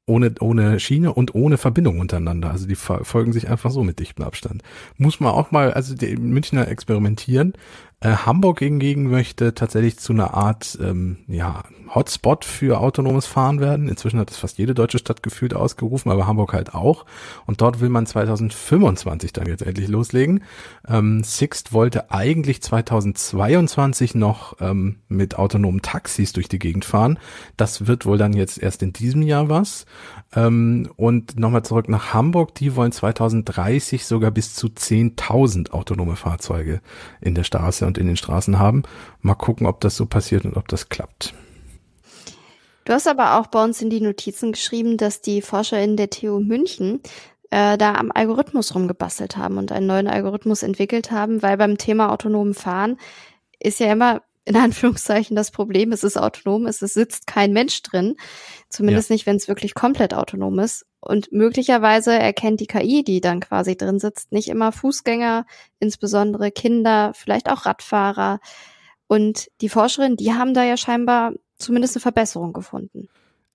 ohne, ohne Schiene und ohne Verbindung untereinander. Also die folgen sich einfach so mit dichtem Abstand. Muss man auch mal, also die Münchner experimentieren. Äh, Hamburg hingegen möchte tatsächlich zu einer Art ähm, ja, Hotspot für autonomes Fahren werden. Inzwischen hat es fast jede deutsche Stadt gefühlt ausgerufen, aber Hamburg halt auch. Und dort will man 2025 dann jetzt endlich loslegen. Ähm, Sixt wollte eigentlich 2022 noch ähm, mit autonomen Taxis durch die Gegend fahren. Das wird wohl dann jetzt erst in diesem Jahr was. Ähm, und nochmal zurück nach Hamburg. Die wollen 2030 sogar bis zu 10.000 autonome Fahrzeuge in der Straße und in den Straßen haben. Mal gucken, ob das so passiert und ob das klappt. Du hast aber auch bei uns in die Notizen geschrieben, dass die ForscherInnen der TU München äh, da am Algorithmus rumgebastelt haben und einen neuen Algorithmus entwickelt haben, weil beim Thema autonomen Fahren ist ja immer in Anführungszeichen das Problem, es ist autonom, es sitzt kein Mensch drin, zumindest ja. nicht, wenn es wirklich komplett autonom ist. Und möglicherweise erkennt die KI, die dann quasi drin sitzt, nicht immer Fußgänger, insbesondere Kinder, vielleicht auch Radfahrer. Und die Forscherinnen, die haben da ja scheinbar zumindest eine Verbesserung gefunden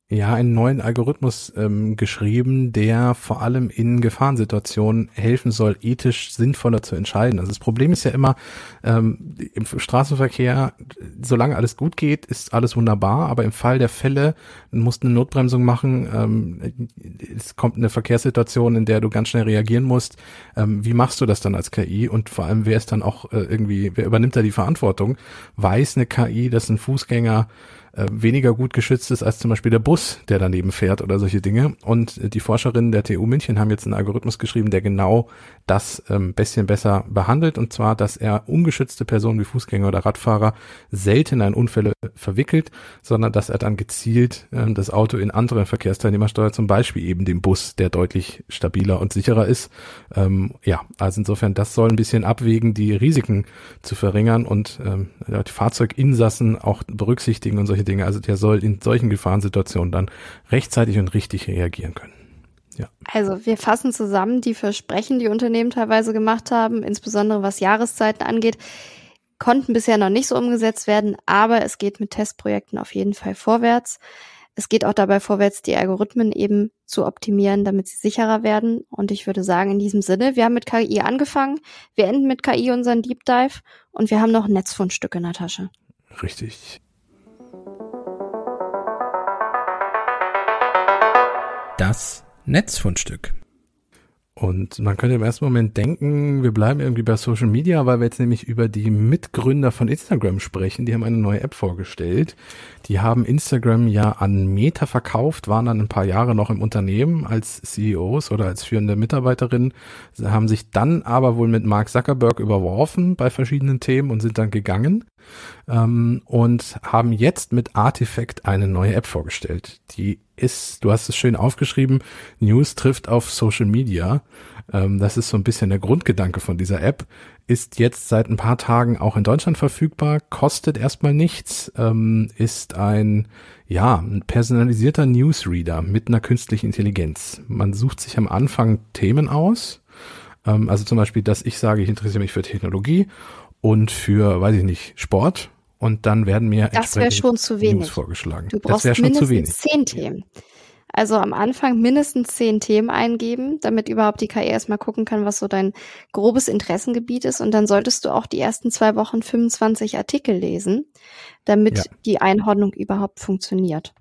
ja einen neuen Algorithmus ähm, geschrieben, der vor allem in Gefahrensituationen helfen soll, ethisch sinnvoller zu entscheiden. Also das Problem ist ja immer ähm, im Straßenverkehr, solange alles gut geht, ist alles wunderbar, aber im Fall der Fälle musst du eine Notbremsung machen, ähm, es kommt eine Verkehrssituation, in der du ganz schnell reagieren musst. Ähm, wie machst du das dann als KI? Und vor allem, wer ist dann auch äh, irgendwie, wer übernimmt da die Verantwortung? Weiß eine KI, dass ein Fußgänger äh, weniger gut geschützt ist als zum Beispiel der Bus, der daneben fährt oder solche Dinge. Und äh, die Forscherinnen der TU München haben jetzt einen Algorithmus geschrieben, der genau das ähm, bisschen besser behandelt. Und zwar, dass er ungeschützte Personen wie Fußgänger oder Radfahrer selten in Unfälle verwickelt, sondern dass er dann gezielt ähm, das Auto in andere Verkehrsteilnehmer steuert, zum Beispiel eben den Bus, der deutlich stabiler und sicherer ist. Ähm, ja, also insofern, das soll ein bisschen abwägen, die Risiken zu verringern und ähm, die Fahrzeuginsassen auch berücksichtigen und solche Dinge. Also der soll in solchen Gefahrensituationen dann rechtzeitig und richtig reagieren können. Ja. Also wir fassen zusammen die Versprechen, die Unternehmen teilweise gemacht haben, insbesondere was Jahreszeiten angeht, konnten bisher noch nicht so umgesetzt werden, aber es geht mit Testprojekten auf jeden Fall vorwärts. Es geht auch dabei vorwärts, die Algorithmen eben zu optimieren, damit sie sicherer werden. Und ich würde sagen, in diesem Sinne, wir haben mit KI angefangen, wir enden mit KI unseren Deep Dive und wir haben noch ein Netzfundstück in der Tasche. Richtig. Das Netzfundstück. Und man könnte im ersten Moment denken, wir bleiben irgendwie bei Social Media, weil wir jetzt nämlich über die Mitgründer von Instagram sprechen. Die haben eine neue App vorgestellt. Die haben Instagram ja an Meta verkauft, waren dann ein paar Jahre noch im Unternehmen als CEOs oder als führende Mitarbeiterinnen, haben sich dann aber wohl mit Mark Zuckerberg überworfen bei verschiedenen Themen und sind dann gegangen ähm, und haben jetzt mit Artifact eine neue App vorgestellt. Die ist, du hast es schön aufgeschrieben, News trifft auf Social Media. Ähm, das ist so ein bisschen der Grundgedanke von dieser App. Ist jetzt seit ein paar Tagen auch in Deutschland verfügbar, kostet erstmal nichts, ähm, ist ein, ja, ein personalisierter Newsreader mit einer künstlichen Intelligenz. Man sucht sich am Anfang Themen aus. Ähm, also zum Beispiel, dass ich sage, ich interessiere mich für Technologie und für, weiß ich nicht, Sport und dann werden mir das wäre schon zu wenig News vorgeschlagen. Du brauchst das mindestens wenig. zehn Themen. Also am Anfang mindestens zehn Themen eingeben, damit überhaupt die KI erstmal gucken kann, was so dein grobes Interessengebiet ist. Und dann solltest du auch die ersten zwei Wochen 25 Artikel lesen, damit ja. die Einordnung überhaupt funktioniert.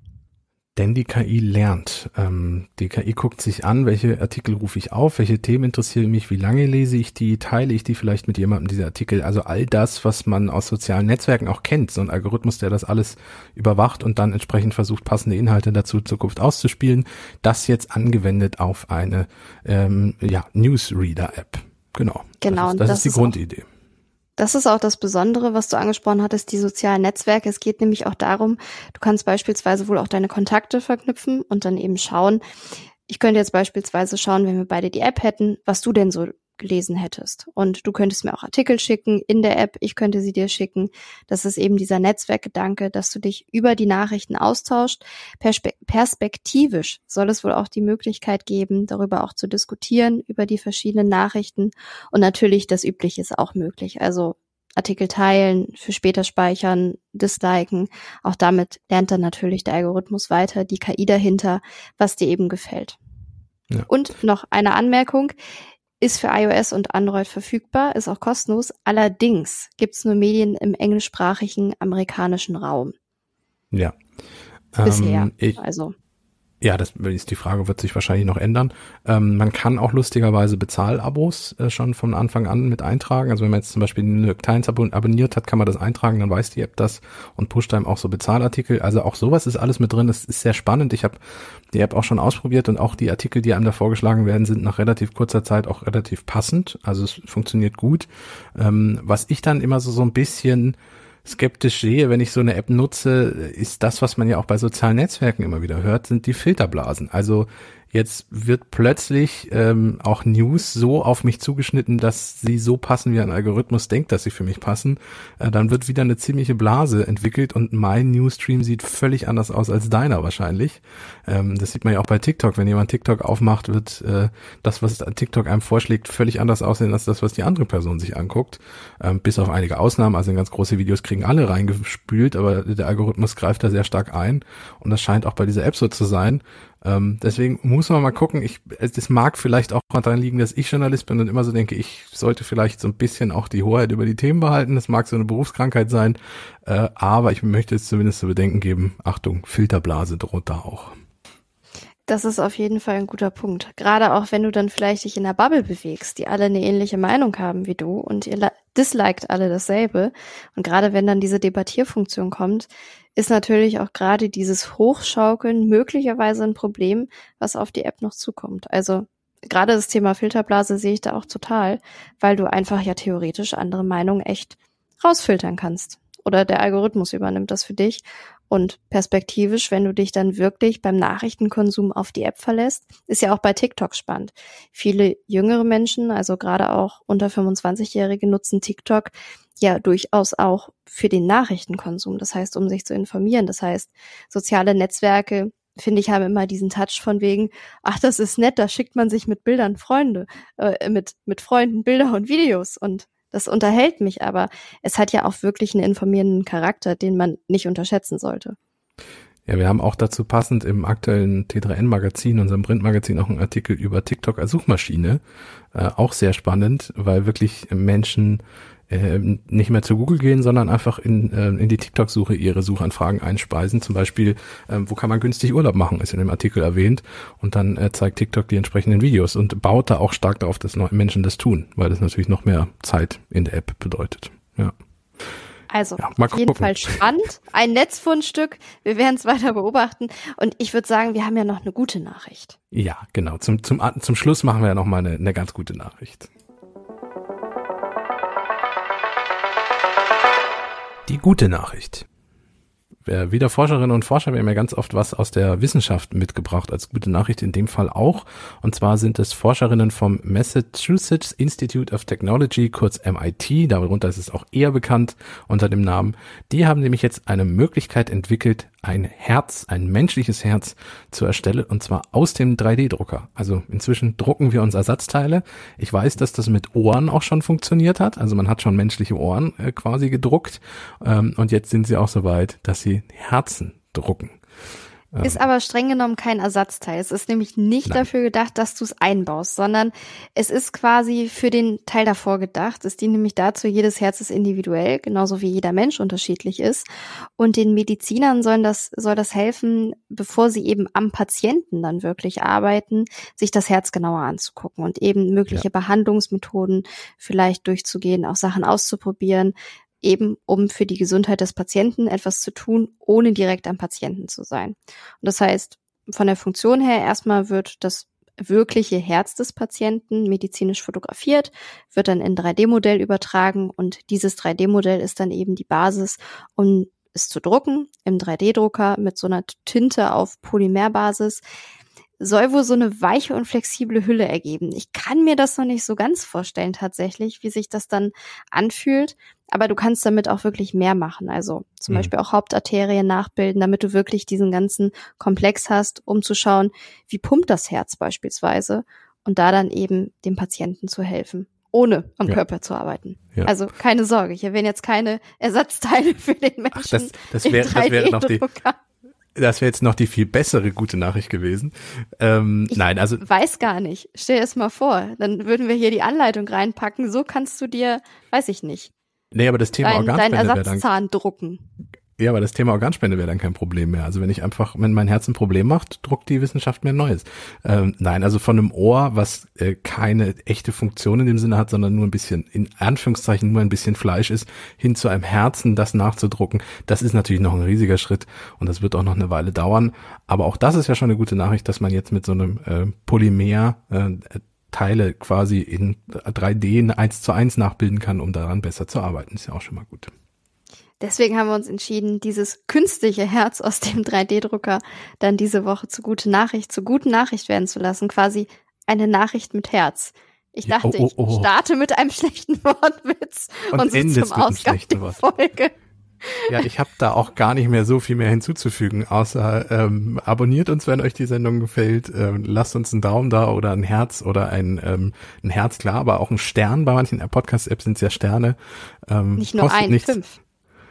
Denn die KI lernt. Ähm, die KI guckt sich an, welche Artikel rufe ich auf, welche Themen interessieren mich, wie lange lese ich die, teile ich die vielleicht mit jemandem, diese Artikel. Also all das, was man aus sozialen Netzwerken auch kennt. So ein Algorithmus, der das alles überwacht und dann entsprechend versucht, passende Inhalte dazu Zukunft auszuspielen. Das jetzt angewendet auf eine ähm, ja, Newsreader-App. Genau. Genau. Das ist, das das ist die ist Grundidee. Das ist auch das Besondere, was du angesprochen hattest, die sozialen Netzwerke. Es geht nämlich auch darum, du kannst beispielsweise wohl auch deine Kontakte verknüpfen und dann eben schauen. Ich könnte jetzt beispielsweise schauen, wenn wir beide die App hätten, was du denn so gelesen hättest. Und du könntest mir auch Artikel schicken in der App, ich könnte sie dir schicken. Das ist eben dieser Netzwerkgedanke, dass du dich über die Nachrichten austauscht. Perspe perspektivisch soll es wohl auch die Möglichkeit geben, darüber auch zu diskutieren, über die verschiedenen Nachrichten. Und natürlich das Übliche ist auch möglich. Also Artikel teilen, für später speichern, disliken. Auch damit lernt dann natürlich der Algorithmus weiter, die KI dahinter, was dir eben gefällt. Ja. Und noch eine Anmerkung ist für iOS und Android verfügbar, ist auch kostenlos. Allerdings gibt es nur Medien im englischsprachigen amerikanischen Raum. Ja. Bisher. Ähm, ich, also. Ja, das ist die Frage, wird sich wahrscheinlich noch ändern. Ähm, man kann auch lustigerweise Bezahlabos äh, schon von Anfang an mit eintragen. Also wenn man jetzt zum Beispiel New York Times abonniert hat, kann man das eintragen, dann weiß die App das und pusht einem auch so Bezahlartikel. Also auch sowas ist alles mit drin. Das ist sehr spannend. Ich habe die App auch schon ausprobiert und auch die Artikel, die einem da vorgeschlagen werden, sind nach relativ kurzer Zeit auch relativ passend. Also es funktioniert gut. Ähm, was ich dann immer so, so ein bisschen skeptisch sehe, wenn ich so eine App nutze, ist das, was man ja auch bei sozialen Netzwerken immer wieder hört, sind die Filterblasen. Also Jetzt wird plötzlich ähm, auch News so auf mich zugeschnitten, dass sie so passen, wie ein Algorithmus denkt, dass sie für mich passen. Äh, dann wird wieder eine ziemliche Blase entwickelt und mein Newsstream sieht völlig anders aus als deiner wahrscheinlich. Ähm, das sieht man ja auch bei TikTok. Wenn jemand TikTok aufmacht, wird äh, das, was TikTok einem vorschlägt, völlig anders aussehen als das, was die andere Person sich anguckt. Ähm, bis auf einige Ausnahmen. Also in ganz große Videos kriegen alle reingespült, aber der Algorithmus greift da sehr stark ein. Und das scheint auch bei dieser App so zu sein. Ähm, deswegen muss man mal gucken. Ich, es mag vielleicht auch daran liegen, dass ich Journalist bin und immer so denke, ich sollte vielleicht so ein bisschen auch die Hoheit über die Themen behalten. Das mag so eine Berufskrankheit sein, äh, aber ich möchte jetzt zumindest zu bedenken geben, Achtung, Filterblase droht da auch. Das ist auf jeden Fall ein guter Punkt. Gerade auch wenn du dann vielleicht dich in einer Bubble bewegst, die alle eine ähnliche Meinung haben wie du und ihr disliked alle dasselbe. Und gerade wenn dann diese Debattierfunktion kommt, ist natürlich auch gerade dieses Hochschaukeln möglicherweise ein Problem, was auf die App noch zukommt. Also gerade das Thema Filterblase sehe ich da auch total, weil du einfach ja theoretisch andere Meinungen echt rausfiltern kannst. Oder der Algorithmus übernimmt das für dich und perspektivisch, wenn du dich dann wirklich beim Nachrichtenkonsum auf die App verlässt, ist ja auch bei TikTok spannend. Viele jüngere Menschen, also gerade auch unter 25-Jährige, nutzen TikTok ja durchaus auch für den Nachrichtenkonsum. Das heißt, um sich zu informieren. Das heißt, soziale Netzwerke, finde ich, haben immer diesen Touch von wegen, ach, das ist nett, da schickt man sich mit Bildern Freunde, äh, mit, mit Freunden Bilder und Videos und das unterhält mich, aber es hat ja auch wirklich einen informierenden Charakter, den man nicht unterschätzen sollte. Ja, wir haben auch dazu passend im aktuellen T3N-Magazin, unserem Printmagazin, auch einen Artikel über TikTok als Suchmaschine. Äh, auch sehr spannend, weil wirklich Menschen äh, nicht mehr zu Google gehen, sondern einfach in, äh, in die TikTok-Suche ihre Suchanfragen einspeisen. Zum Beispiel, äh, wo kann man günstig Urlaub machen, ist in dem Artikel erwähnt. Und dann äh, zeigt TikTok die entsprechenden Videos und baut da auch stark darauf, dass Menschen das tun, weil das natürlich noch mehr Zeit in der App bedeutet. Ja. Also ja, auf jeden Fall spannend. Ein Netzfundstück. Wir werden es weiter beobachten. Und ich würde sagen, wir haben ja noch eine gute Nachricht. Ja, genau. Zum, zum, zum Schluss machen wir ja noch mal eine, eine ganz gute Nachricht. Die gute Nachricht. Wieder Forscherinnen und Forscher, wir haben ja ganz oft was aus der Wissenschaft mitgebracht, als gute Nachricht in dem Fall auch. Und zwar sind es Forscherinnen vom Massachusetts Institute of Technology, kurz MIT, darunter ist es auch eher bekannt unter dem Namen. Die haben nämlich jetzt eine Möglichkeit entwickelt, ein Herz, ein menschliches Herz zu erstellen und zwar aus dem 3D-Drucker. Also inzwischen drucken wir uns Ersatzteile. Ich weiß, dass das mit Ohren auch schon funktioniert hat. Also man hat schon menschliche Ohren äh, quasi gedruckt ähm, und jetzt sind sie auch so weit, dass sie Herzen drucken. Ist aber streng genommen kein Ersatzteil. Es ist nämlich nicht Nein. dafür gedacht, dass du es einbaust, sondern es ist quasi für den Teil davor gedacht. Es dient nämlich dazu, jedes Herz ist individuell, genauso wie jeder Mensch unterschiedlich ist. Und den Medizinern soll das, soll das helfen, bevor sie eben am Patienten dann wirklich arbeiten, sich das Herz genauer anzugucken und eben mögliche ja. Behandlungsmethoden vielleicht durchzugehen, auch Sachen auszuprobieren, eben um für die Gesundheit des Patienten etwas zu tun, ohne direkt am Patienten zu sein. Und das heißt, von der Funktion her erstmal wird das wirkliche Herz des Patienten medizinisch fotografiert, wird dann in 3D-Modell übertragen und dieses 3D-Modell ist dann eben die Basis, um es zu drucken im 3D-Drucker mit so einer Tinte auf Polymerbasis soll wohl so eine weiche und flexible Hülle ergeben. Ich kann mir das noch nicht so ganz vorstellen tatsächlich, wie sich das dann anfühlt. Aber du kannst damit auch wirklich mehr machen. Also zum mhm. Beispiel auch Hauptarterien nachbilden, damit du wirklich diesen ganzen Komplex hast, um zu schauen, wie pumpt das Herz beispielsweise und da dann eben dem Patienten zu helfen ohne am ja. Körper zu arbeiten. Ja. Also keine Sorge, hier werden jetzt keine Ersatzteile [laughs] für den Menschen. Ach, das, das wäre wär noch die, das wäre jetzt noch die viel bessere gute Nachricht gewesen. Ähm, ich nein, also weiß gar nicht. Stell es mal vor, dann würden wir hier die Anleitung reinpacken. So kannst du dir, weiß ich nicht. Nee, aber das Thema dein, Organspende dein Ersatzzahn drucken. Ja, aber das Thema Organspende wäre dann kein Problem mehr. Also wenn ich einfach, wenn mein Herz ein Problem macht, druckt die Wissenschaft mir ein neues. Ähm, nein, also von einem Ohr, was äh, keine echte Funktion in dem Sinne hat, sondern nur ein bisschen, in Anführungszeichen nur ein bisschen Fleisch ist, hin zu einem Herzen, das nachzudrucken, das ist natürlich noch ein riesiger Schritt und das wird auch noch eine Weile dauern. Aber auch das ist ja schon eine gute Nachricht, dass man jetzt mit so einem äh, Polymer äh, Teile quasi in 3D eins zu eins nachbilden kann, um daran besser zu arbeiten. Ist ja auch schon mal gut. Deswegen haben wir uns entschieden, dieses künstliche Herz aus dem 3D-Drucker dann diese Woche zu gute Nachricht, zu guten Nachricht werden zu lassen. Quasi eine Nachricht mit Herz. Ich dachte, oh, oh, oh. ich starte mit einem [laughs] schlechten Wortwitz und, und so zum Ausgang der Folge. Ja, ich habe da auch gar nicht mehr so viel mehr hinzuzufügen, außer ähm, abonniert uns, wenn euch die Sendung gefällt. Ähm, lasst uns einen Daumen da oder ein Herz oder ein, ähm, ein Herz, klar, aber auch ein Stern. Bei manchen Podcast-Apps sind es ja Sterne. Ähm, nicht nur ein, nichts. fünf.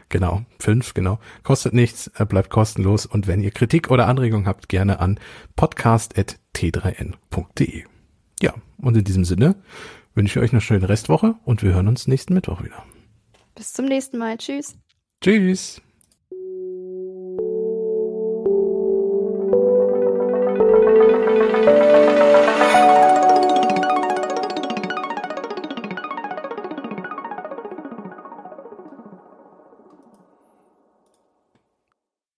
Genau, fünf, genau. Kostet nichts, äh, bleibt kostenlos. Und wenn ihr Kritik oder Anregungen habt, gerne an podcast.t3n.de. Ja, und in diesem Sinne wünsche ich euch eine schöne Restwoche und wir hören uns nächsten Mittwoch wieder. Bis zum nächsten Mal. Tschüss. Tschüss.